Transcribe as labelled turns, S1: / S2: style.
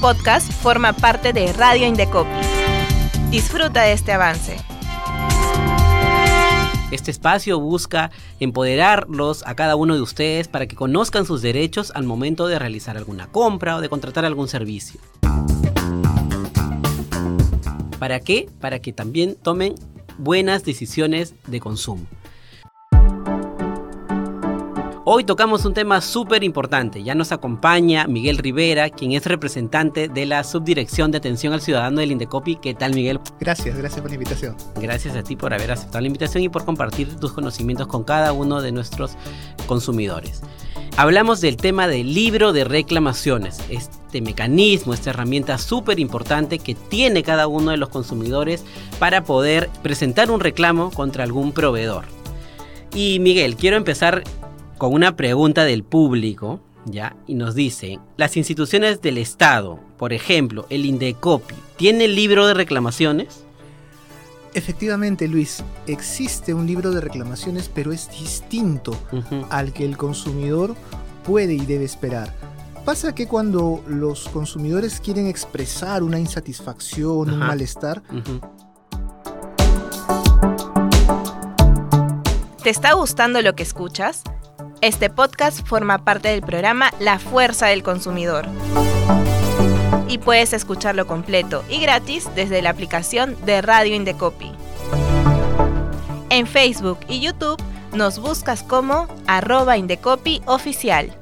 S1: podcast forma parte de Radio Indecopi. Disfruta de este avance.
S2: Este espacio busca empoderarlos a cada uno de ustedes para que conozcan sus derechos al momento de realizar alguna compra o de contratar algún servicio. ¿Para qué? Para que también tomen buenas decisiones de consumo. Hoy tocamos un tema súper importante. Ya nos acompaña Miguel Rivera, quien es representante de la Subdirección de Atención al Ciudadano del Indecopi. ¿Qué tal, Miguel?
S3: Gracias, gracias por la invitación.
S2: Gracias a ti por haber aceptado la invitación y por compartir tus conocimientos con cada uno de nuestros consumidores. Hablamos del tema del libro de reclamaciones, este mecanismo, esta herramienta súper importante que tiene cada uno de los consumidores para poder presentar un reclamo contra algún proveedor. Y Miguel, quiero empezar con una pregunta del público, ¿ya? Y nos dice, las instituciones del Estado, por ejemplo, el Indecopi, ¿tiene libro de reclamaciones?
S3: Efectivamente, Luis, existe un libro de reclamaciones, pero es distinto al que el consumidor puede y debe esperar. Pasa que cuando los consumidores quieren expresar una insatisfacción, un malestar,
S1: ¿Te está gustando lo que escuchas? Este podcast forma parte del programa La Fuerza del Consumidor. Y puedes escucharlo completo y gratis desde la aplicación de Radio Indecopi. En Facebook y YouTube nos buscas como arroba Indecopi oficial.